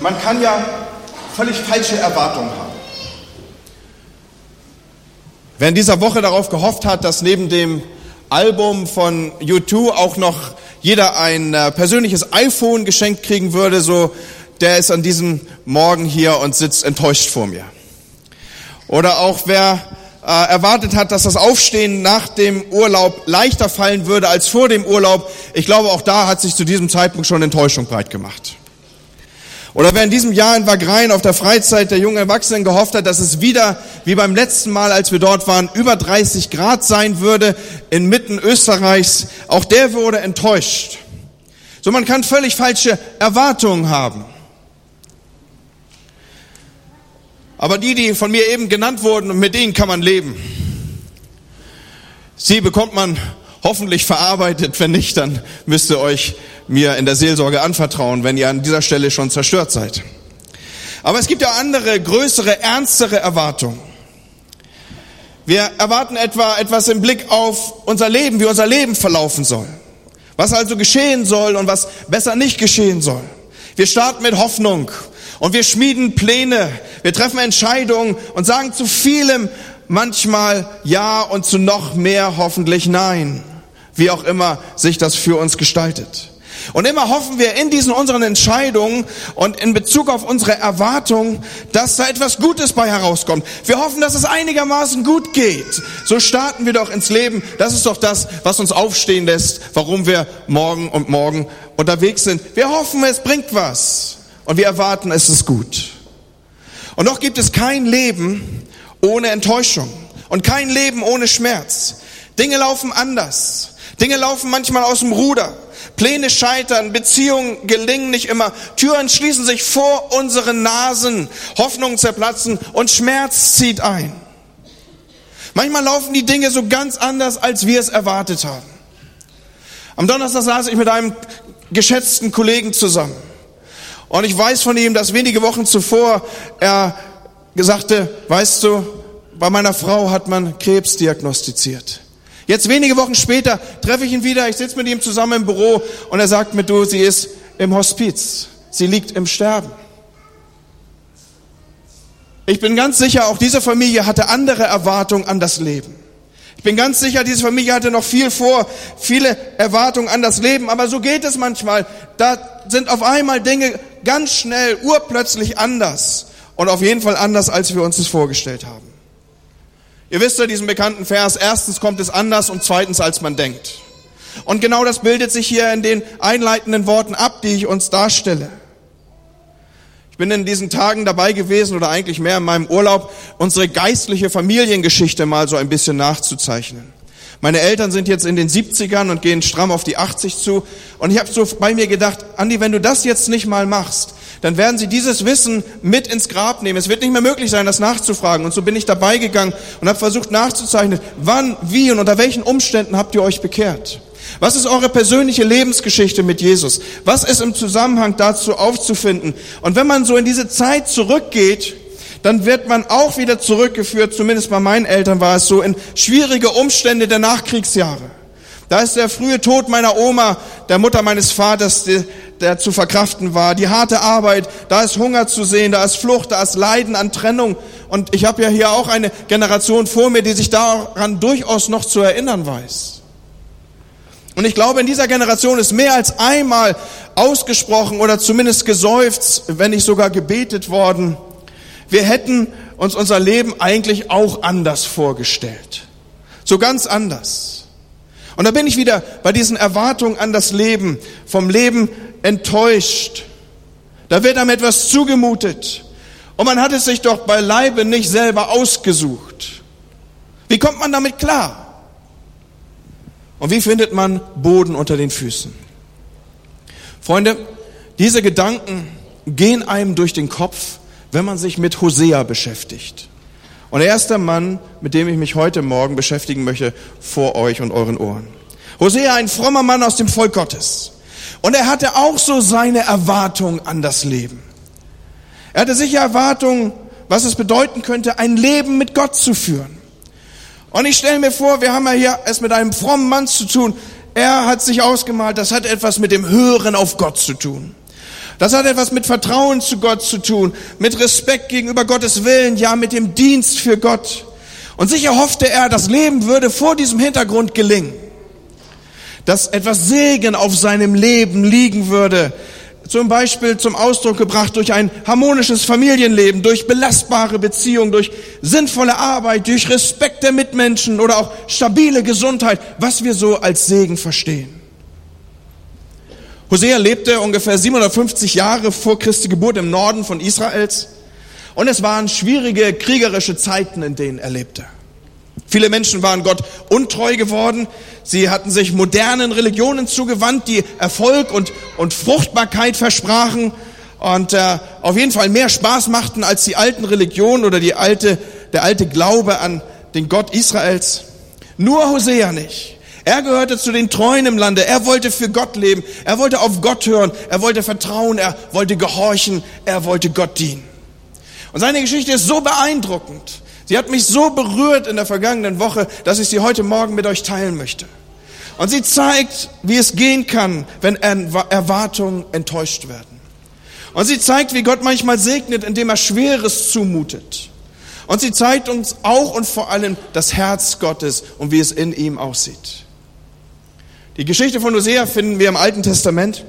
Man kann ja völlig falsche Erwartungen haben. Wer in dieser Woche darauf gehofft hat, dass neben dem Album von U2 auch noch jeder ein äh, persönliches iPhone geschenkt kriegen würde, so der ist an diesem Morgen hier und sitzt enttäuscht vor mir. Oder auch wer äh, erwartet hat, dass das Aufstehen nach dem Urlaub leichter fallen würde als vor dem Urlaub, ich glaube, auch da hat sich zu diesem Zeitpunkt schon Enttäuschung breit gemacht. Oder wer in diesem Jahr in Wagrein auf der Freizeit der jungen Erwachsenen gehofft hat, dass es wieder, wie beim letzten Mal, als wir dort waren, über 30 Grad sein würde, inmitten Österreichs, auch der wurde enttäuscht. So, man kann völlig falsche Erwartungen haben. Aber die, die von mir eben genannt wurden, mit denen kann man leben. Sie bekommt man hoffentlich verarbeitet. Wenn nicht, dann müsst ihr euch mir in der Seelsorge anvertrauen, wenn ihr an dieser Stelle schon zerstört seid. Aber es gibt ja andere, größere, ernstere Erwartungen. Wir erwarten etwa etwas im Blick auf unser Leben, wie unser Leben verlaufen soll. Was also geschehen soll und was besser nicht geschehen soll. Wir starten mit Hoffnung und wir schmieden Pläne. Wir treffen Entscheidungen und sagen zu vielem manchmal Ja und zu noch mehr hoffentlich Nein. Wie auch immer sich das für uns gestaltet. Und immer hoffen wir in diesen unseren Entscheidungen und in Bezug auf unsere Erwartungen, dass da etwas Gutes bei herauskommt. Wir hoffen, dass es einigermaßen gut geht. So starten wir doch ins Leben. Das ist doch das, was uns aufstehen lässt, warum wir morgen und morgen unterwegs sind. Wir hoffen, es bringt was. Und wir erwarten, es ist gut. Und doch gibt es kein Leben ohne Enttäuschung und kein Leben ohne Schmerz. Dinge laufen anders. Dinge laufen manchmal aus dem Ruder. Pläne scheitern, Beziehungen gelingen nicht immer, Türen schließen sich vor unseren Nasen, Hoffnungen zerplatzen und Schmerz zieht ein. Manchmal laufen die Dinge so ganz anders, als wir es erwartet haben. Am Donnerstag saß ich mit einem geschätzten Kollegen zusammen. Und ich weiß von ihm, dass wenige Wochen zuvor er sagte, weißt du, bei meiner Frau hat man Krebs diagnostiziert. Jetzt wenige Wochen später treffe ich ihn wieder, ich sitze mit ihm zusammen im Büro und er sagt mir, du, sie ist im Hospiz, sie liegt im Sterben. Ich bin ganz sicher, auch diese Familie hatte andere Erwartungen an das Leben. Ich bin ganz sicher, diese Familie hatte noch viel vor, viele Erwartungen an das Leben, aber so geht es manchmal. Da sind auf einmal Dinge ganz schnell, urplötzlich anders und auf jeden Fall anders, als wir uns das vorgestellt haben. Ihr wisst ja diesen bekannten Vers, erstens kommt es anders und zweitens als man denkt. Und genau das bildet sich hier in den einleitenden Worten ab, die ich uns darstelle. Ich bin in diesen Tagen dabei gewesen oder eigentlich mehr in meinem Urlaub, unsere geistliche Familiengeschichte mal so ein bisschen nachzuzeichnen. Meine Eltern sind jetzt in den 70ern und gehen stramm auf die 80 zu. Und ich habe so bei mir gedacht, Andi, wenn du das jetzt nicht mal machst, dann werden sie dieses Wissen mit ins Grab nehmen. Es wird nicht mehr möglich sein, das nachzufragen. Und so bin ich dabei gegangen und habe versucht nachzuzeichnen, wann, wie und unter welchen Umständen habt ihr euch bekehrt. Was ist eure persönliche Lebensgeschichte mit Jesus? Was ist im Zusammenhang dazu aufzufinden? Und wenn man so in diese Zeit zurückgeht, dann wird man auch wieder zurückgeführt, zumindest bei meinen Eltern war es so, in schwierige Umstände der Nachkriegsjahre. Da ist der frühe Tod meiner Oma, der Mutter meines Vaters, der, der zu verkraften war. Die harte Arbeit, da ist Hunger zu sehen, da ist Flucht, da ist Leiden an Trennung. Und ich habe ja hier auch eine Generation vor mir, die sich daran durchaus noch zu erinnern weiß. Und ich glaube, in dieser Generation ist mehr als einmal ausgesprochen oder zumindest geseufzt, wenn nicht sogar gebetet worden. Wir hätten uns unser Leben eigentlich auch anders vorgestellt. So ganz anders. Und da bin ich wieder bei diesen Erwartungen an das Leben, vom Leben enttäuscht. Da wird einem etwas zugemutet. Und man hat es sich doch beileibe nicht selber ausgesucht. Wie kommt man damit klar? Und wie findet man Boden unter den Füßen? Freunde, diese Gedanken gehen einem durch den Kopf, wenn man sich mit Hosea beschäftigt. Und er ist der Mann, mit dem ich mich heute Morgen beschäftigen möchte, vor euch und euren Ohren. Hosea, ein frommer Mann aus dem Volk Gottes. Und er hatte auch so seine Erwartungen an das Leben. Er hatte sicher Erwartungen, was es bedeuten könnte, ein Leben mit Gott zu führen. Und ich stelle mir vor, wir haben ja hier es mit einem frommen Mann zu tun. Er hat sich ausgemalt, das hat etwas mit dem Hören auf Gott zu tun. Das hat etwas mit Vertrauen zu Gott zu tun, mit Respekt gegenüber Gottes Willen, ja mit dem Dienst für Gott. Und sicher hoffte er, das Leben würde vor diesem Hintergrund gelingen, dass etwas Segen auf seinem Leben liegen würde, zum Beispiel zum Ausdruck gebracht durch ein harmonisches Familienleben, durch belastbare Beziehungen, durch sinnvolle Arbeit, durch Respekt der Mitmenschen oder auch stabile Gesundheit, was wir so als Segen verstehen. Hosea lebte ungefähr 750 Jahre vor Christi Geburt im Norden von Israels und es waren schwierige kriegerische Zeiten, in denen er lebte. Viele Menschen waren Gott untreu geworden. Sie hatten sich modernen Religionen zugewandt, die Erfolg und, und Fruchtbarkeit versprachen und äh, auf jeden Fall mehr Spaß machten als die alten Religionen oder die alte, der alte Glaube an den Gott Israels. Nur Hosea nicht. Er gehörte zu den Treuen im Lande. Er wollte für Gott leben. Er wollte auf Gott hören. Er wollte vertrauen. Er wollte gehorchen. Er wollte Gott dienen. Und seine Geschichte ist so beeindruckend. Sie hat mich so berührt in der vergangenen Woche, dass ich sie heute Morgen mit euch teilen möchte. Und sie zeigt, wie es gehen kann, wenn Erwartungen enttäuscht werden. Und sie zeigt, wie Gott manchmal segnet, indem er Schweres zumutet. Und sie zeigt uns auch und vor allem das Herz Gottes und wie es in ihm aussieht. Die Geschichte von Hosea finden wir im Alten Testament.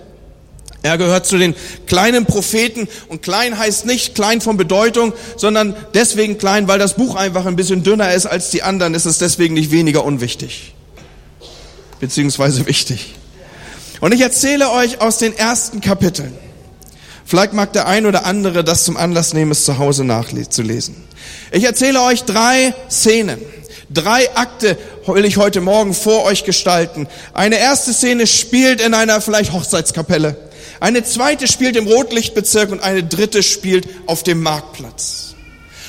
Er gehört zu den kleinen Propheten und klein heißt nicht klein von Bedeutung, sondern deswegen klein, weil das Buch einfach ein bisschen dünner ist als die anderen, ist es deswegen nicht weniger unwichtig. Beziehungsweise wichtig. Und ich erzähle euch aus den ersten Kapiteln. Vielleicht mag der ein oder andere das zum Anlass nehmen, es zu Hause nachzulesen. Ich erzähle euch drei Szenen. Drei Akte will ich heute Morgen vor euch gestalten. Eine erste Szene spielt in einer vielleicht Hochzeitskapelle. Eine zweite spielt im Rotlichtbezirk und eine dritte spielt auf dem Marktplatz.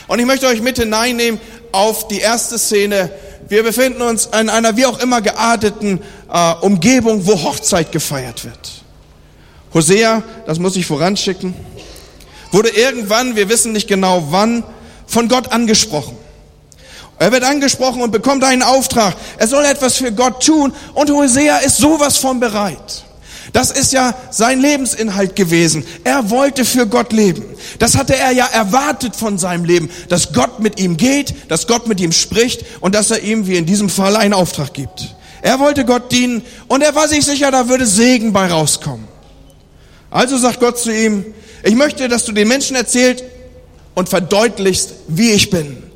Und ich möchte euch mit hineinnehmen auf die erste Szene. Wir befinden uns in einer wie auch immer gearteten äh, Umgebung, wo Hochzeit gefeiert wird. Hosea, das muss ich voranschicken, wurde irgendwann, wir wissen nicht genau wann, von Gott angesprochen. Er wird angesprochen und bekommt einen Auftrag. Er soll etwas für Gott tun und Hosea ist sowas von bereit. Das ist ja sein Lebensinhalt gewesen. Er wollte für Gott leben. Das hatte er ja erwartet von seinem Leben, dass Gott mit ihm geht, dass Gott mit ihm spricht und dass er ihm, wie in diesem Fall, einen Auftrag gibt. Er wollte Gott dienen und er war sich sicher, da würde Segen bei rauskommen. Also sagt Gott zu ihm, ich möchte, dass du den Menschen erzählt und verdeutlichst, wie ich bin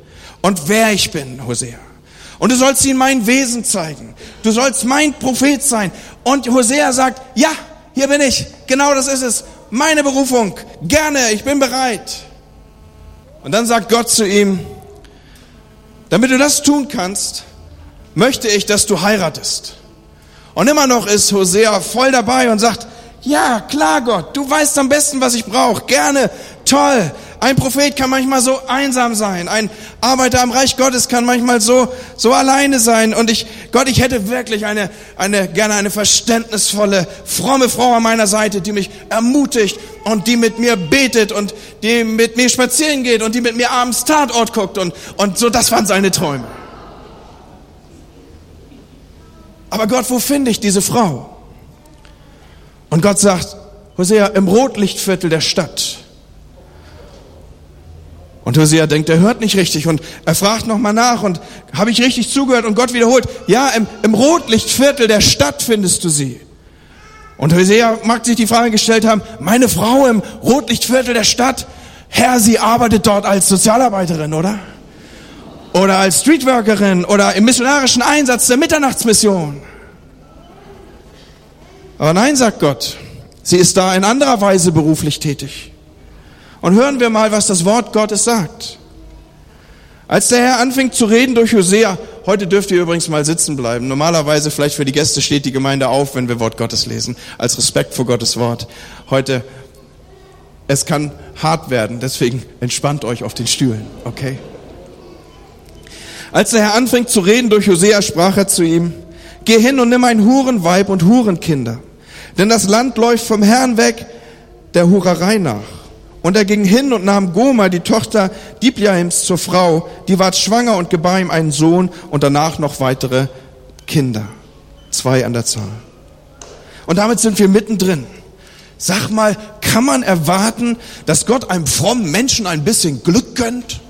und wer ich bin, Hosea. Und du sollst ihnen mein Wesen zeigen. Du sollst mein Prophet sein. Und Hosea sagt, ja, hier bin ich. Genau das ist es. Meine Berufung. Gerne, ich bin bereit. Und dann sagt Gott zu ihm, damit du das tun kannst, möchte ich, dass du heiratest. Und immer noch ist Hosea voll dabei und sagt, ja, klar Gott, du weißt am besten, was ich brauche. Gerne, toll. Ein Prophet kann manchmal so einsam sein. Ein Arbeiter am Reich Gottes kann manchmal so, so alleine sein. Und ich, Gott, ich hätte wirklich eine, eine, gerne eine verständnisvolle, fromme Frau an meiner Seite, die mich ermutigt und die mit mir betet und die mit mir spazieren geht und die mit mir abends Tatort guckt und, und so, das waren seine Träume. Aber Gott, wo finde ich diese Frau? Und Gott sagt, Hosea, im Rotlichtviertel der Stadt. Und Hosea denkt, er hört nicht richtig und er fragt nochmal nach und habe ich richtig zugehört und Gott wiederholt, ja, im, im Rotlichtviertel der Stadt findest du sie. Und Hosea mag sich die Frage gestellt haben, meine Frau im Rotlichtviertel der Stadt, Herr, sie arbeitet dort als Sozialarbeiterin, oder? Oder als Streetworkerin oder im missionarischen Einsatz der Mitternachtsmission. Aber nein, sagt Gott, sie ist da in anderer Weise beruflich tätig. Und hören wir mal, was das Wort Gottes sagt. Als der Herr anfing zu reden durch Hosea, heute dürft ihr übrigens mal sitzen bleiben. Normalerweise vielleicht für die Gäste steht die Gemeinde auf, wenn wir Wort Gottes lesen, als Respekt vor Gottes Wort. Heute, es kann hart werden, deswegen entspannt euch auf den Stühlen, okay? Als der Herr anfing zu reden durch Hosea, sprach er zu ihm, geh hin und nimm ein Hurenweib und Hurenkinder, denn das Land läuft vom Herrn weg der Hurerei nach. Und er ging hin und nahm Goma, die Tochter Dibjaims, zur Frau. Die ward schwanger und gebar ihm einen Sohn und danach noch weitere Kinder. Zwei an der Zahl. Und damit sind wir mittendrin. Sag mal, kann man erwarten, dass Gott einem frommen Menschen ein bisschen Glück gönnt?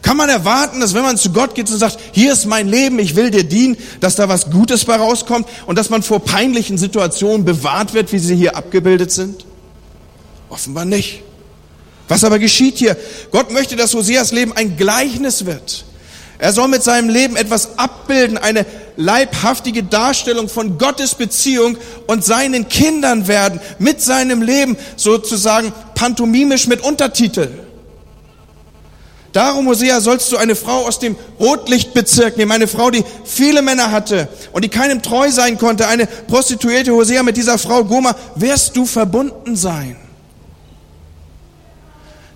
Kann man erwarten, dass wenn man zu Gott geht und sagt, hier ist mein Leben, ich will dir dienen, dass da was Gutes bei rauskommt und dass man vor peinlichen Situationen bewahrt wird, wie sie hier abgebildet sind? Offenbar nicht. Was aber geschieht hier? Gott möchte, dass Hoseas Leben ein Gleichnis wird. Er soll mit seinem Leben etwas abbilden, eine leibhaftige Darstellung von Gottes Beziehung und seinen Kindern werden, mit seinem Leben sozusagen pantomimisch mit Untertitel. Darum, Hosea, sollst du eine Frau aus dem Rotlichtbezirk nehmen, eine Frau, die viele Männer hatte und die keinem treu sein konnte, eine Prostituierte, Hosea, mit dieser Frau Goma, wirst du verbunden sein.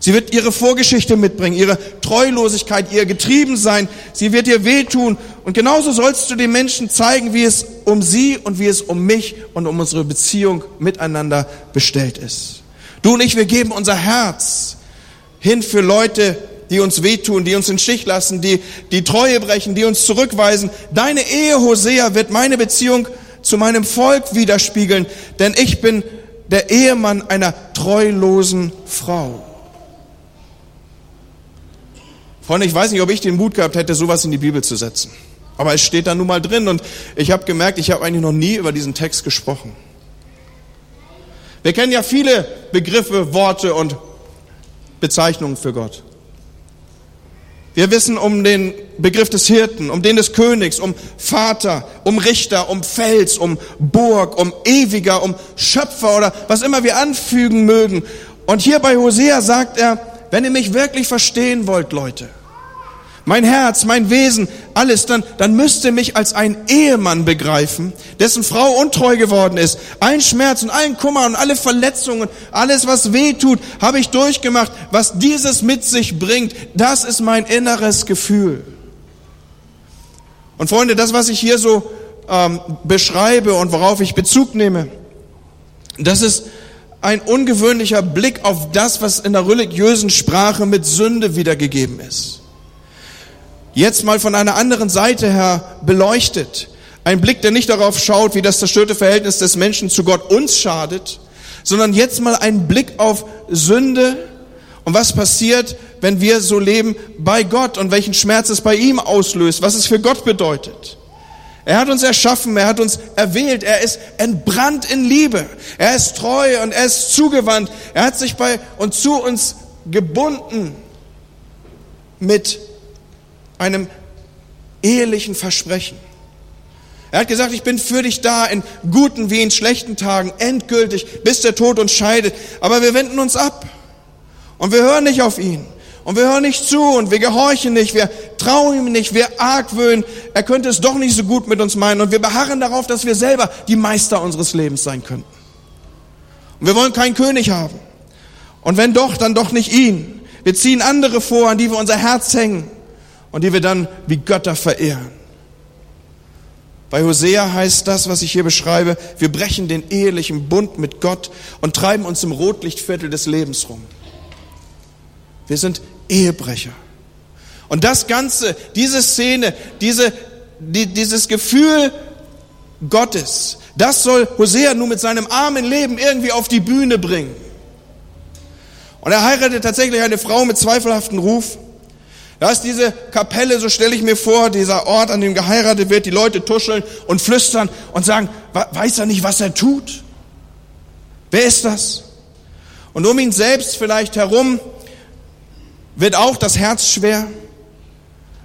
Sie wird ihre Vorgeschichte mitbringen, ihre Treulosigkeit, ihr Getriebensein. Sie wird ihr wehtun. Und genauso sollst du den Menschen zeigen, wie es um sie und wie es um mich und um unsere Beziehung miteinander bestellt ist. Du und ich, wir geben unser Herz hin für Leute, die uns wehtun, die uns in Stich lassen, die die Treue brechen, die uns zurückweisen. Deine Ehe, Hosea, wird meine Beziehung zu meinem Volk widerspiegeln, denn ich bin der Ehemann einer treulosen Frau. Freunde, ich weiß nicht, ob ich den Mut gehabt hätte, sowas in die Bibel zu setzen. Aber es steht da nun mal drin und ich habe gemerkt, ich habe eigentlich noch nie über diesen Text gesprochen. Wir kennen ja viele Begriffe, Worte und Bezeichnungen für Gott. Wir wissen um den Begriff des Hirten, um den des Königs, um Vater, um Richter, um Fels, um Burg, um Ewiger, um Schöpfer oder was immer wir anfügen mögen. Und hier bei Hosea sagt er, wenn ihr mich wirklich verstehen wollt, Leute, mein Herz, mein Wesen, alles, dann, dann müsst ihr mich als einen Ehemann begreifen, dessen Frau untreu geworden ist. Allen Schmerz und allen Kummer und alle Verletzungen, alles, was weh tut, habe ich durchgemacht. Was dieses mit sich bringt, das ist mein inneres Gefühl. Und Freunde, das, was ich hier so ähm, beschreibe und worauf ich Bezug nehme, das ist ein ungewöhnlicher Blick auf das, was in der religiösen Sprache mit Sünde wiedergegeben ist. Jetzt mal von einer anderen Seite her beleuchtet. Ein Blick, der nicht darauf schaut, wie das zerstörte Verhältnis des Menschen zu Gott uns schadet, sondern jetzt mal ein Blick auf Sünde und was passiert, wenn wir so leben bei Gott und welchen Schmerz es bei ihm auslöst, was es für Gott bedeutet. Er hat uns erschaffen, er hat uns erwählt, er ist entbrannt in Liebe, er ist treu und er ist zugewandt, er hat sich bei und zu uns gebunden mit einem ehelichen Versprechen. Er hat gesagt, ich bin für dich da in guten wie in schlechten Tagen, endgültig, bis der Tod uns scheidet. Aber wir wenden uns ab und wir hören nicht auf ihn. Und wir hören nicht zu und wir gehorchen nicht, wir trauen ihm nicht, wir argwöhnen, er könnte es doch nicht so gut mit uns meinen und wir beharren darauf, dass wir selber die Meister unseres Lebens sein könnten. Und wir wollen keinen König haben. Und wenn doch, dann doch nicht ihn. Wir ziehen andere vor, an die wir unser Herz hängen und die wir dann wie Götter verehren. Bei Hosea heißt das, was ich hier beschreibe, wir brechen den ehelichen Bund mit Gott und treiben uns im Rotlichtviertel des Lebens rum. Wir sind Ehebrecher. Und das Ganze, diese Szene, diese, die, dieses Gefühl Gottes, das soll Hosea nun mit seinem armen Leben irgendwie auf die Bühne bringen. Und er heiratet tatsächlich eine Frau mit zweifelhaftem Ruf. Da ist diese Kapelle, so stelle ich mir vor, dieser Ort, an dem geheiratet wird, die Leute tuscheln und flüstern und sagen, weiß er nicht, was er tut? Wer ist das? Und um ihn selbst vielleicht herum wird auch das Herz schwer.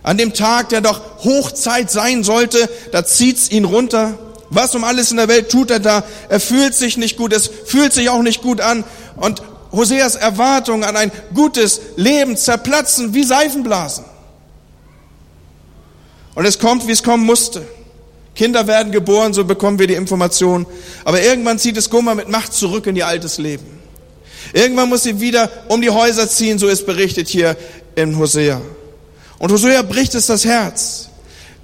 An dem Tag, der doch Hochzeit sein sollte, da zieht's ihn runter. Was um alles in der Welt tut er da? Er fühlt sich nicht gut, es fühlt sich auch nicht gut an. Und Hoseas Erwartungen an ein gutes Leben zerplatzen wie Seifenblasen. Und es kommt, wie es kommen musste. Kinder werden geboren, so bekommen wir die Information. Aber irgendwann zieht es Gummer mit Macht zurück in ihr altes Leben. Irgendwann muss sie wieder um die Häuser ziehen, so ist berichtet hier in Hosea. Und Hosea bricht es das Herz.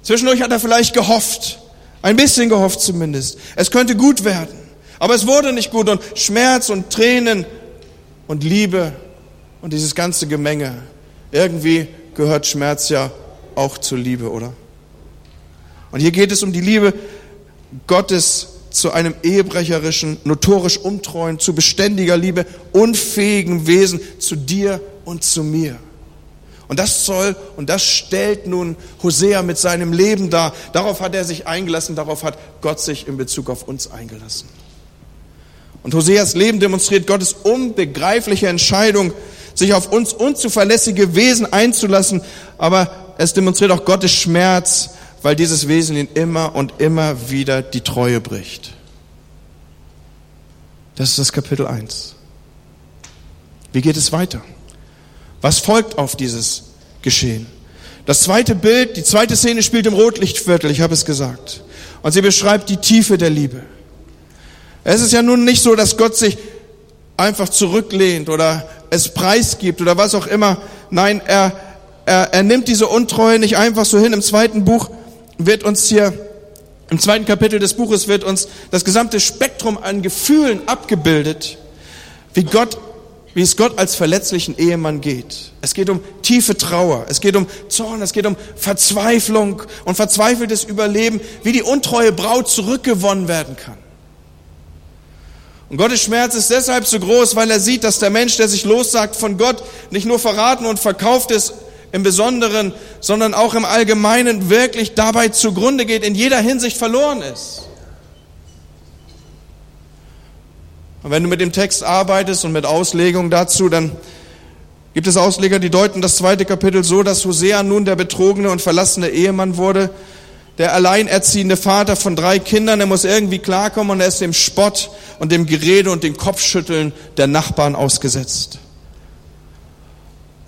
Zwischendurch hat er vielleicht gehofft, ein bisschen gehofft zumindest. Es könnte gut werden. Aber es wurde nicht gut und Schmerz und Tränen und Liebe und dieses ganze Gemenge. Irgendwie gehört Schmerz ja auch zur Liebe, oder? Und hier geht es um die Liebe Gottes zu einem ehebrecherischen, notorisch untreuen, zu beständiger Liebe, unfähigen Wesen, zu dir und zu mir. Und das soll und das stellt nun Hosea mit seinem Leben dar. Darauf hat er sich eingelassen, darauf hat Gott sich in Bezug auf uns eingelassen. Und Hoseas Leben demonstriert Gottes unbegreifliche Entscheidung, sich auf uns unzuverlässige Wesen einzulassen, aber es demonstriert auch Gottes Schmerz, weil dieses Wesen ihn immer und immer wieder die Treue bricht. Das ist das Kapitel 1. Wie geht es weiter? Was folgt auf dieses Geschehen? Das zweite Bild, die zweite Szene spielt im Rotlichtviertel, ich habe es gesagt. Und sie beschreibt die Tiefe der Liebe. Es ist ja nun nicht so, dass Gott sich einfach zurücklehnt oder es preisgibt oder was auch immer. Nein, er, er, er nimmt diese Untreue nicht einfach so hin. Im zweiten Buch wird uns hier, im zweiten Kapitel des Buches wird uns das gesamte Spektrum an Gefühlen abgebildet, wie Gott wie es Gott als verletzlichen Ehemann geht. Es geht um tiefe Trauer, es geht um Zorn, es geht um Verzweiflung und verzweifeltes Überleben, wie die untreue Braut zurückgewonnen werden kann. Und Gottes Schmerz ist deshalb so groß, weil er sieht, dass der Mensch, der sich lossagt von Gott, nicht nur verraten und verkauft ist im Besonderen, sondern auch im Allgemeinen wirklich dabei zugrunde geht, in jeder Hinsicht verloren ist. Und wenn du mit dem Text arbeitest und mit Auslegung dazu, dann gibt es Ausleger, die deuten das zweite Kapitel so, dass Hosea nun der betrogene und verlassene Ehemann wurde, der alleinerziehende Vater von drei Kindern, er muss irgendwie klarkommen und er ist dem Spott und dem Gerede und dem Kopfschütteln der Nachbarn ausgesetzt.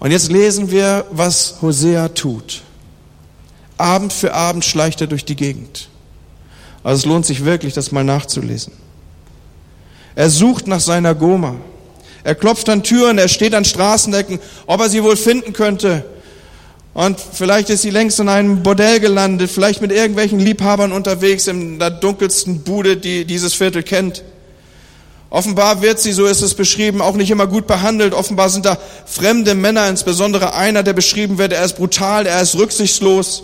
Und jetzt lesen wir, was Hosea tut. Abend für Abend schleicht er durch die Gegend. Also es lohnt sich wirklich, das mal nachzulesen. Er sucht nach seiner Goma. Er klopft an Türen, er steht an Straßenecken, ob er sie wohl finden könnte. Und vielleicht ist sie längst in einem Bordell gelandet, vielleicht mit irgendwelchen Liebhabern unterwegs in der dunkelsten Bude, die dieses Viertel kennt. Offenbar wird sie, so ist es beschrieben, auch nicht immer gut behandelt. Offenbar sind da fremde Männer, insbesondere einer, der beschrieben wird, er ist brutal, er ist rücksichtslos.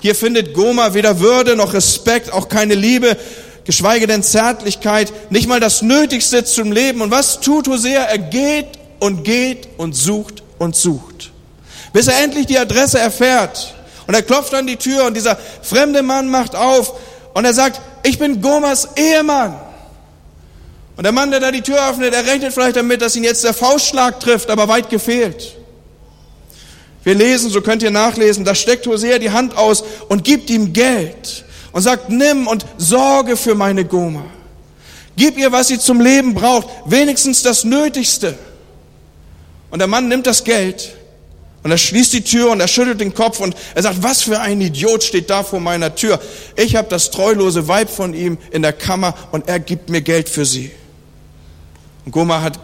Hier findet Goma weder Würde noch Respekt, auch keine Liebe geschweige denn Zärtlichkeit, nicht mal das Nötigste zum Leben. Und was tut Hosea? Er geht und geht und sucht und sucht, bis er endlich die Adresse erfährt. Und er klopft an die Tür und dieser fremde Mann macht auf und er sagt, ich bin Gomas Ehemann. Und der Mann, der da die Tür öffnet, er rechnet vielleicht damit, dass ihn jetzt der Faustschlag trifft, aber weit gefehlt. Wir lesen, so könnt ihr nachlesen, da steckt Hosea die Hand aus und gibt ihm Geld und sagt, nimm und sorge für meine Goma. Gib ihr, was sie zum Leben braucht, wenigstens das Nötigste. Und der Mann nimmt das Geld und er schließt die Tür und er schüttelt den Kopf und er sagt, was für ein Idiot steht da vor meiner Tür. Ich habe das treulose Weib von ihm in der Kammer und er gibt mir Geld für sie. Und Goma hat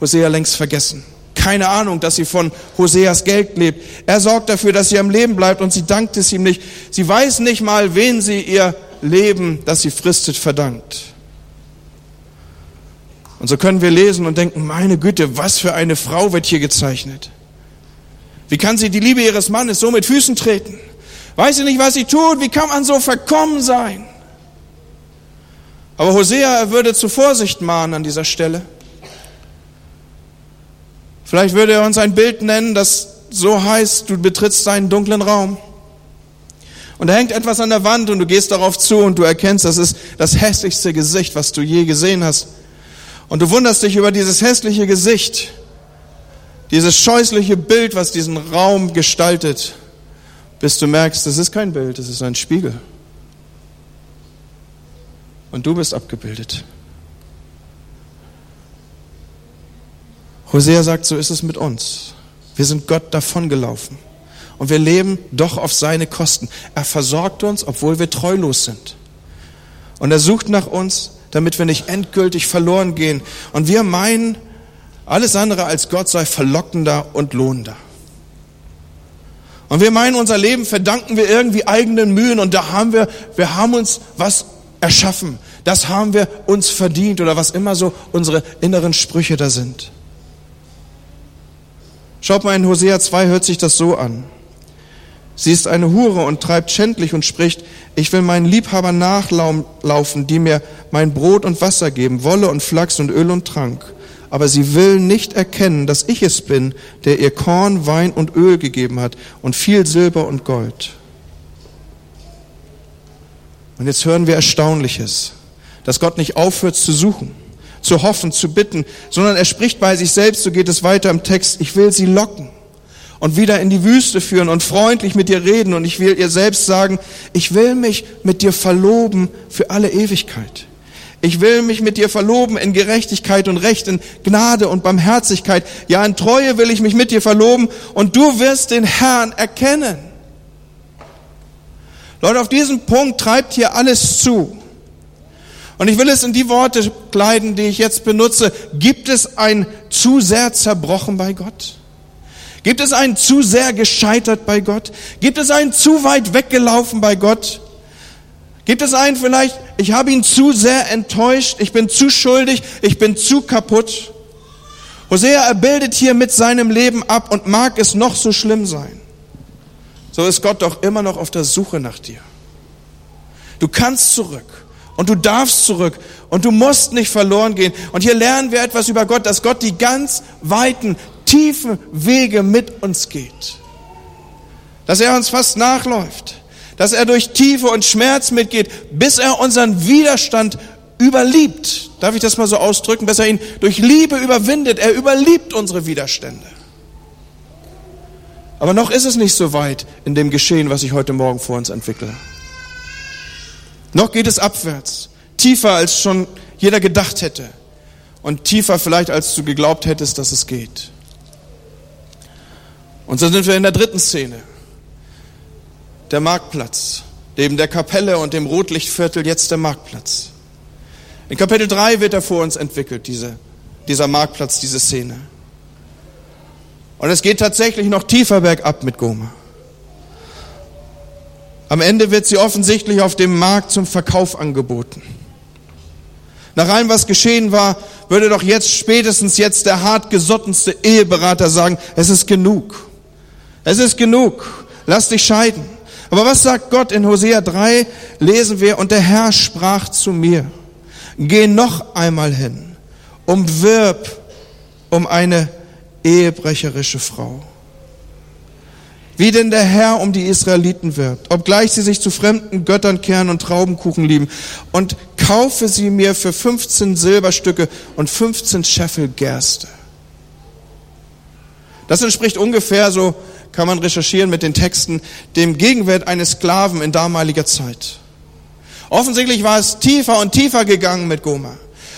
Hosea längst vergessen keine Ahnung, dass sie von Hoseas Geld lebt. Er sorgt dafür, dass sie am Leben bleibt und sie dankt es ihm nicht. Sie weiß nicht mal, wen sie ihr Leben, das sie fristet, verdankt. Und so können wir lesen und denken, meine Güte, was für eine Frau wird hier gezeichnet. Wie kann sie die Liebe ihres Mannes so mit Füßen treten? Weiß sie nicht, was sie tut? Wie kann man so verkommen sein? Aber Hosea würde zu Vorsicht mahnen an dieser Stelle. Vielleicht würde er uns ein Bild nennen, das so heißt, du betrittst einen dunklen Raum. Und da hängt etwas an der Wand und du gehst darauf zu und du erkennst, das ist das hässlichste Gesicht, was du je gesehen hast. Und du wunderst dich über dieses hässliche Gesicht, dieses scheußliche Bild, was diesen Raum gestaltet, bis du merkst, das ist kein Bild, das ist ein Spiegel. Und du bist abgebildet. Hosea sagt, so ist es mit uns. Wir sind Gott davongelaufen. Und wir leben doch auf seine Kosten. Er versorgt uns, obwohl wir treulos sind. Und er sucht nach uns, damit wir nicht endgültig verloren gehen. Und wir meinen, alles andere als Gott sei verlockender und lohnender. Und wir meinen, unser Leben verdanken wir irgendwie eigenen Mühen und da haben wir, wir haben uns was erschaffen. Das haben wir uns verdient oder was immer so unsere inneren Sprüche da sind. Schaut mal in Hosea 2, hört sich das so an. Sie ist eine Hure und treibt schändlich und spricht, ich will meinen Liebhaber nachlaufen, die mir mein Brot und Wasser geben, Wolle und Flachs und Öl und Trank. Aber sie will nicht erkennen, dass ich es bin, der ihr Korn, Wein und Öl gegeben hat und viel Silber und Gold. Und jetzt hören wir Erstaunliches, dass Gott nicht aufhört zu suchen, zu hoffen, zu bitten, sondern er spricht bei sich selbst, so geht es weiter im Text, ich will sie locken und wieder in die Wüste führen und freundlich mit dir reden und ich will ihr selbst sagen, ich will mich mit dir verloben für alle Ewigkeit. Ich will mich mit dir verloben in Gerechtigkeit und Recht, in Gnade und Barmherzigkeit. Ja, in Treue will ich mich mit dir verloben und du wirst den Herrn erkennen. Leute, auf diesen Punkt treibt hier alles zu. Und ich will es in die Worte kleiden, die ich jetzt benutze. Gibt es ein zu sehr zerbrochen bei Gott? Gibt es einen zu sehr gescheitert bei Gott? Gibt es einen zu weit weggelaufen bei Gott? Gibt es einen vielleicht, ich habe ihn zu sehr enttäuscht, ich bin zu schuldig, ich bin zu kaputt? Hosea, er bildet hier mit seinem Leben ab und mag es noch so schlimm sein. So ist Gott doch immer noch auf der Suche nach dir. Du kannst zurück und du darfst zurück und du musst nicht verloren gehen. Und hier lernen wir etwas über Gott, dass Gott die ganz weiten, tiefen Wege mit uns geht. Dass er uns fast nachläuft. Dass er durch Tiefe und Schmerz mitgeht, bis er unseren Widerstand überliebt. Darf ich das mal so ausdrücken? Bis er ihn durch Liebe überwindet. Er überliebt unsere Widerstände. Aber noch ist es nicht so weit in dem Geschehen, was ich heute Morgen vor uns entwickle. Noch geht es abwärts. Tiefer als schon jeder gedacht hätte. Und tiefer vielleicht als du geglaubt hättest, dass es geht. Und so sind wir in der dritten Szene. Der Marktplatz. Neben der Kapelle und dem Rotlichtviertel jetzt der Marktplatz. In Kapitel 3 wird er vor uns entwickelt, diese, dieser Marktplatz, diese Szene. Und es geht tatsächlich noch tiefer bergab mit Goma. Am Ende wird sie offensichtlich auf dem Markt zum Verkauf angeboten. Nach allem, was geschehen war, würde doch jetzt spätestens jetzt der hartgesottenste Eheberater sagen, es ist genug. Es ist genug. Lass dich scheiden. Aber was sagt Gott in Hosea 3? Lesen wir, und der Herr sprach zu mir, geh noch einmal hin, umwirb um eine ehebrecherische Frau. Wie denn der Herr um die Israeliten wirbt, obgleich sie sich zu fremden Göttern kehren und Traubenkuchen lieben, und kaufe sie mir für 15 Silberstücke und 15 Scheffel Gerste. Das entspricht ungefähr so kann man recherchieren mit den Texten, dem Gegenwert eines Sklaven in damaliger Zeit. Offensichtlich war es tiefer und tiefer gegangen mit Goma.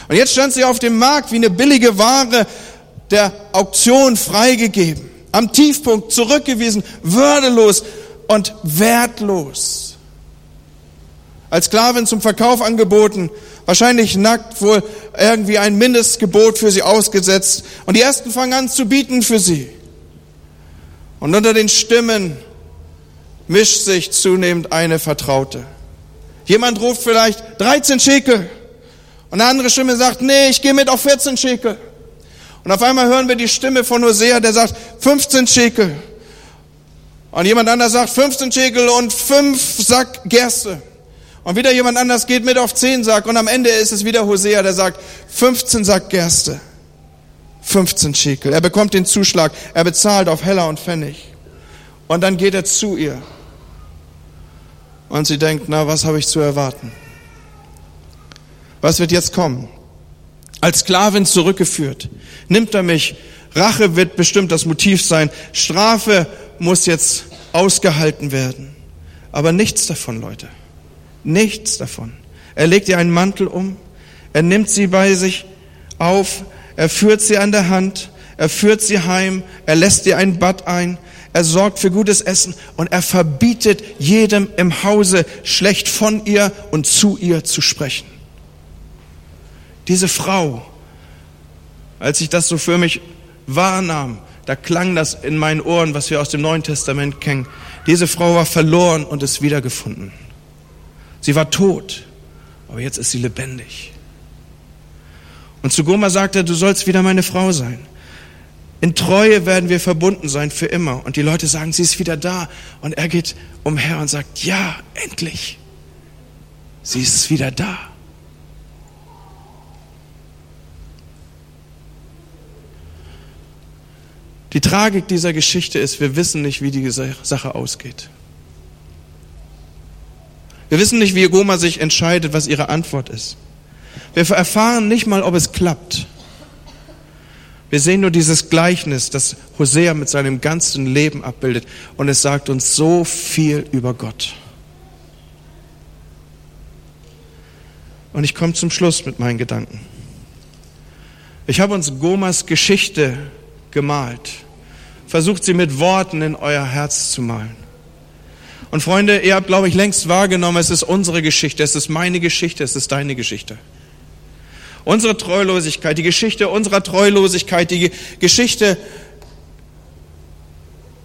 Und jetzt stand sie auf dem Markt wie eine billige Ware der Auktion freigegeben, am Tiefpunkt zurückgewiesen, würdelos und wertlos. Als Sklavin zum Verkauf angeboten, wahrscheinlich nackt, wohl irgendwie ein Mindestgebot für sie ausgesetzt. Und die ersten fangen an zu bieten für sie. Und unter den Stimmen mischt sich zunehmend eine Vertraute. Jemand ruft vielleicht 13 Schekel. Und eine andere Stimme sagt, nee, ich gehe mit auf 14 Schekel. Und auf einmal hören wir die Stimme von Hosea, der sagt 15 Schekel. Und jemand anders sagt 15 Schekel und 5 Sack Gerste. Und wieder jemand anders geht mit auf 10 Sack. Und am Ende ist es wieder Hosea, der sagt 15 Sack Gerste. 15 Schekel. Er bekommt den Zuschlag. Er bezahlt auf Heller und Pfennig. Und dann geht er zu ihr. Und sie denkt, na, was habe ich zu erwarten? Was wird jetzt kommen? Als Sklavin zurückgeführt. Nimmt er mich. Rache wird bestimmt das Motiv sein. Strafe muss jetzt ausgehalten werden. Aber nichts davon, Leute. Nichts davon. Er legt ihr einen Mantel um. Er nimmt sie bei sich auf. Er führt sie an der Hand, er führt sie heim, er lässt ihr ein Bad ein, er sorgt für gutes Essen und er verbietet jedem im Hause schlecht von ihr und zu ihr zu sprechen. Diese Frau, als ich das so für mich wahrnahm, da klang das in meinen Ohren, was wir aus dem Neuen Testament kennen. Diese Frau war verloren und ist wiedergefunden. Sie war tot, aber jetzt ist sie lebendig. Und zu Goma sagt er, du sollst wieder meine Frau sein. In Treue werden wir verbunden sein für immer. Und die Leute sagen, sie ist wieder da. Und er geht umher und sagt, ja, endlich. Sie ist wieder da. Die Tragik dieser Geschichte ist, wir wissen nicht, wie die Sache ausgeht. Wir wissen nicht, wie Goma sich entscheidet, was ihre Antwort ist. Wir erfahren nicht mal, ob es klappt. Wir sehen nur dieses Gleichnis, das Hosea mit seinem ganzen Leben abbildet. Und es sagt uns so viel über Gott. Und ich komme zum Schluss mit meinen Gedanken. Ich habe uns Gomas Geschichte gemalt versucht sie mit Worten in euer Herz zu malen. Und Freunde, ihr habt, glaube ich, längst wahrgenommen, es ist unsere Geschichte, es ist meine Geschichte, es ist deine Geschichte. Unsere Treulosigkeit, die Geschichte unserer Treulosigkeit, die Geschichte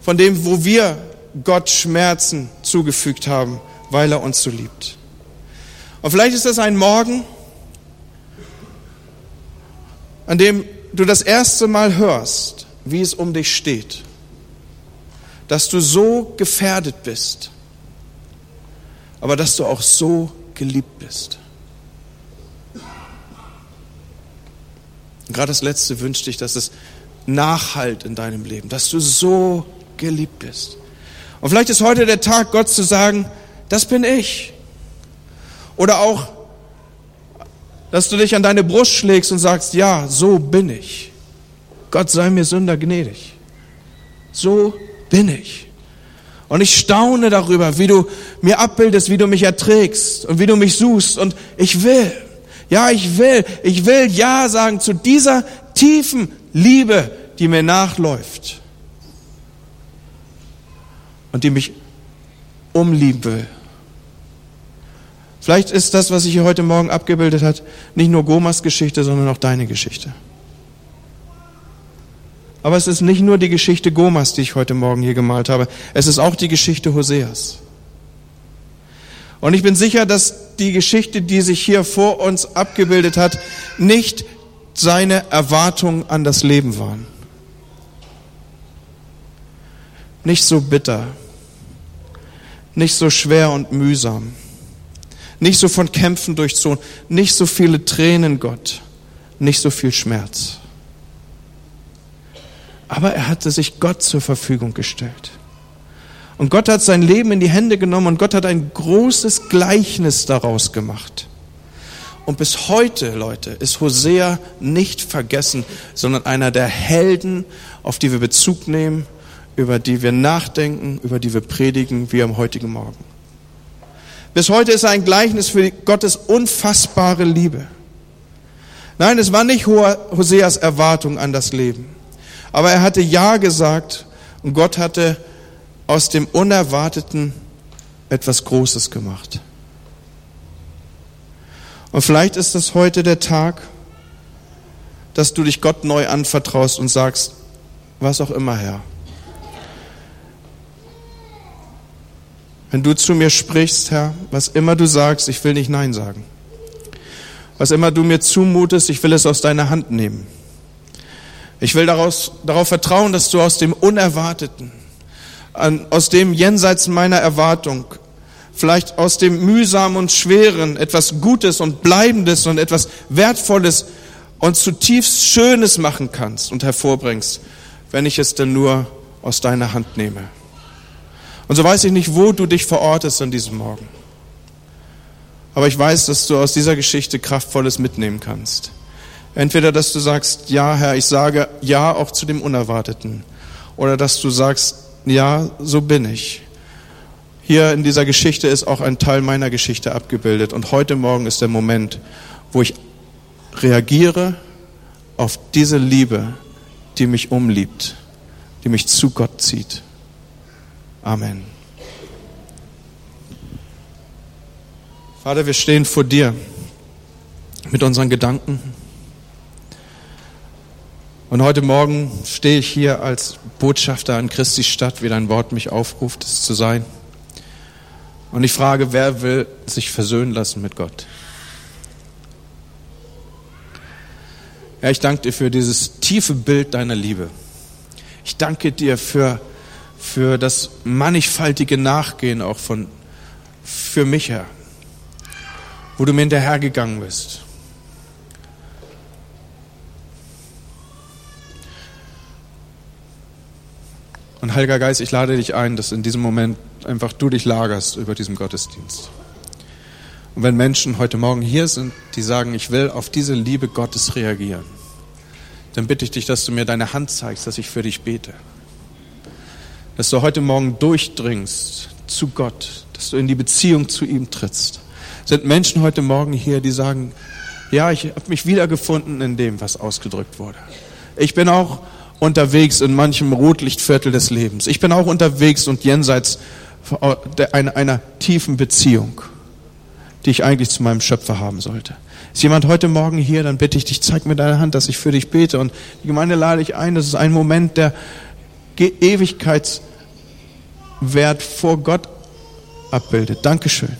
von dem, wo wir Gott Schmerzen zugefügt haben, weil er uns so liebt. Und vielleicht ist das ein Morgen, an dem du das erste Mal hörst, wie es um dich steht. Dass du so gefährdet bist, aber dass du auch so geliebt bist. Und gerade das Letzte wünschte ich, dass es nachhalt in deinem Leben, dass du so geliebt bist. Und vielleicht ist heute der Tag, Gott zu sagen, das bin ich. Oder auch, dass du dich an deine Brust schlägst und sagst, ja, so bin ich. Gott sei mir Sünder gnädig. So bin ich. Und ich staune darüber, wie du mir abbildest, wie du mich erträgst und wie du mich suchst. Und ich will, ja, ich will, ich will Ja sagen zu dieser tiefen Liebe, die mir nachläuft und die mich umlieben will. Vielleicht ist das, was sich hier heute Morgen abgebildet hat, nicht nur Gomas Geschichte, sondern auch deine Geschichte. Aber es ist nicht nur die Geschichte Gomas, die ich heute Morgen hier gemalt habe. Es ist auch die Geschichte Hoseas. Und ich bin sicher, dass die Geschichte, die sich hier vor uns abgebildet hat, nicht seine Erwartungen an das Leben waren. Nicht so bitter, nicht so schwer und mühsam, nicht so von Kämpfen durchzogen, nicht so viele Tränen, Gott, nicht so viel Schmerz. Aber er hatte sich Gott zur Verfügung gestellt. Und Gott hat sein Leben in die Hände genommen und Gott hat ein großes Gleichnis daraus gemacht. Und bis heute, Leute, ist Hosea nicht vergessen, sondern einer der Helden, auf die wir Bezug nehmen, über die wir nachdenken, über die wir predigen, wie am heutigen Morgen. Bis heute ist er ein Gleichnis für Gottes unfassbare Liebe. Nein, es war nicht Hoseas Erwartung an das Leben. Aber er hatte Ja gesagt und Gott hatte aus dem Unerwarteten etwas Großes gemacht. Und vielleicht ist es heute der Tag, dass du dich Gott neu anvertraust und sagst, was auch immer, Herr. Wenn du zu mir sprichst, Herr, was immer du sagst, ich will nicht Nein sagen. Was immer du mir zumutest, ich will es aus deiner Hand nehmen. Ich will daraus, darauf vertrauen, dass du aus dem Unerwarteten, an, aus dem jenseits meiner Erwartung, vielleicht aus dem Mühsamen und Schweren etwas Gutes und Bleibendes und etwas Wertvolles und zutiefst Schönes machen kannst und hervorbringst, wenn ich es denn nur aus deiner Hand nehme. Und so weiß ich nicht, wo du dich verortest an diesem Morgen. Aber ich weiß, dass du aus dieser Geschichte Kraftvolles mitnehmen kannst. Entweder, dass du sagst, ja, Herr, ich sage ja auch zu dem Unerwarteten. Oder dass du sagst, ja, so bin ich. Hier in dieser Geschichte ist auch ein Teil meiner Geschichte abgebildet. Und heute Morgen ist der Moment, wo ich reagiere auf diese Liebe, die mich umliebt, die mich zu Gott zieht. Amen. Vater, wir stehen vor dir mit unseren Gedanken. Und heute Morgen stehe ich hier als Botschafter an Christi Stadt, wie dein Wort mich aufruft, es zu sein. Und ich frage, wer will sich versöhnen lassen mit Gott? Ja, ich danke dir für dieses tiefe Bild deiner Liebe. Ich danke dir für, für das mannigfaltige Nachgehen auch von, für mich, Herr, wo du mir hinterhergegangen bist. Und Heiliger Geist, ich lade dich ein, dass in diesem Moment einfach du dich lagerst über diesem Gottesdienst. Und wenn Menschen heute Morgen hier sind, die sagen, ich will auf diese Liebe Gottes reagieren, dann bitte ich dich, dass du mir deine Hand zeigst, dass ich für dich bete. Dass du heute Morgen durchdringst zu Gott, dass du in die Beziehung zu ihm trittst. Sind Menschen heute Morgen hier, die sagen, ja, ich habe mich wiedergefunden in dem, was ausgedrückt wurde. Ich bin auch unterwegs in manchem Rotlichtviertel des Lebens. Ich bin auch unterwegs und jenseits einer, tiefen Beziehung, die ich eigentlich zu meinem Schöpfer haben sollte. Ist jemand heute Morgen hier, dann bitte ich dich, zeig mir deine Hand, dass ich für dich bete. Und die Gemeinde lade ich ein, das ist ein Moment, der Ewigkeitswert vor Gott abbildet. Dankeschön.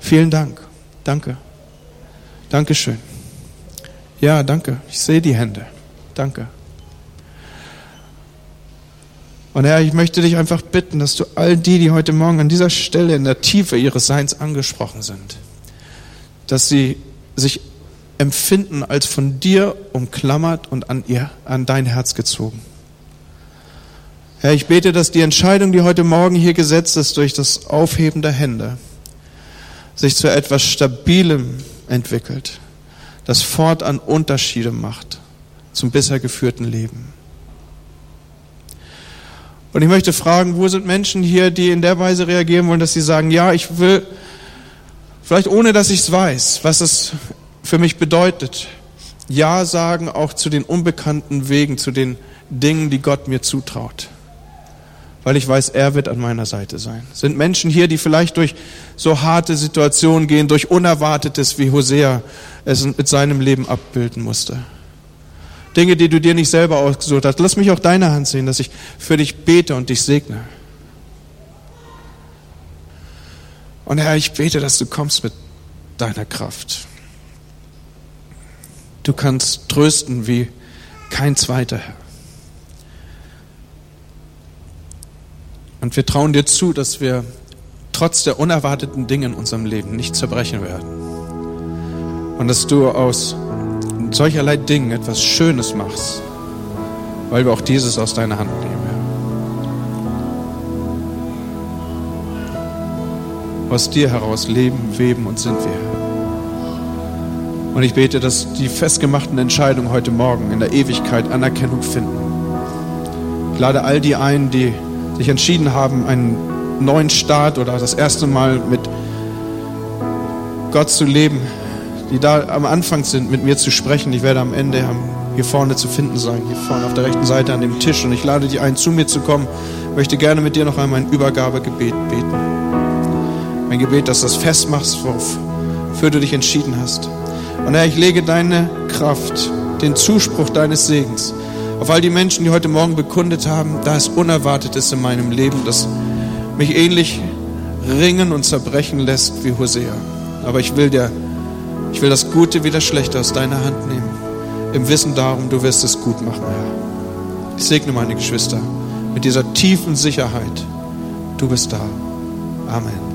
Vielen Dank. Danke. Dankeschön. Ja, danke. Ich sehe die Hände. Danke. Und Herr, ich möchte dich einfach bitten, dass du all die, die heute Morgen an dieser Stelle in der Tiefe ihres Seins angesprochen sind, dass sie sich empfinden als von dir umklammert und an ihr, an dein Herz gezogen. Herr, ich bete, dass die Entscheidung, die heute Morgen hier gesetzt ist durch das Aufheben der Hände, sich zu etwas Stabilem entwickelt, das fortan Unterschiede macht zum bisher geführten Leben. Und ich möchte fragen, wo sind Menschen hier, die in der Weise reagieren wollen, dass sie sagen, ja, ich will, vielleicht ohne dass ich es weiß, was es für mich bedeutet, ja sagen auch zu den unbekannten Wegen, zu den Dingen, die Gott mir zutraut. Weil ich weiß, er wird an meiner Seite sein. Sind Menschen hier, die vielleicht durch so harte Situationen gehen, durch Unerwartetes, wie Hosea es mit seinem Leben abbilden musste. Dinge, die du dir nicht selber ausgesucht hast. Lass mich auch deine Hand sehen, dass ich für dich bete und dich segne. Und Herr, ich bete, dass du kommst mit deiner Kraft. Du kannst trösten wie kein zweiter Herr. Und wir trauen dir zu, dass wir trotz der unerwarteten Dinge in unserem Leben nicht zerbrechen werden. Und dass du aus solcherlei Dingen etwas Schönes machst, weil wir auch dieses aus deiner Hand nehmen. Aus dir heraus leben, weben und sind wir. Und ich bete, dass die festgemachten Entscheidungen heute Morgen in der Ewigkeit Anerkennung finden. Ich lade all die ein, die sich entschieden haben, einen neuen Start oder das erste Mal mit Gott zu leben, die da am Anfang sind, mit mir zu sprechen. Ich werde am Ende hier vorne zu finden sein, hier vorne auf der rechten Seite an dem Tisch. Und ich lade dich ein, zu mir zu kommen. Ich möchte gerne mit dir noch einmal ein Übergabegebet beten. Ein Gebet, das das festmachst, wofür du dich entschieden hast. Und Herr, ich lege deine Kraft, den Zuspruch deines Segens auf all die Menschen, die heute Morgen bekundet haben, da es unerwartet ist in meinem Leben, das mich ähnlich ringen und zerbrechen lässt wie Hosea. Aber ich will dir ich will das Gute wie das Schlechte aus deiner Hand nehmen. Im Wissen darum, du wirst es gut machen, Herr. Ich segne meine Geschwister mit dieser tiefen Sicherheit. Du bist da. Amen.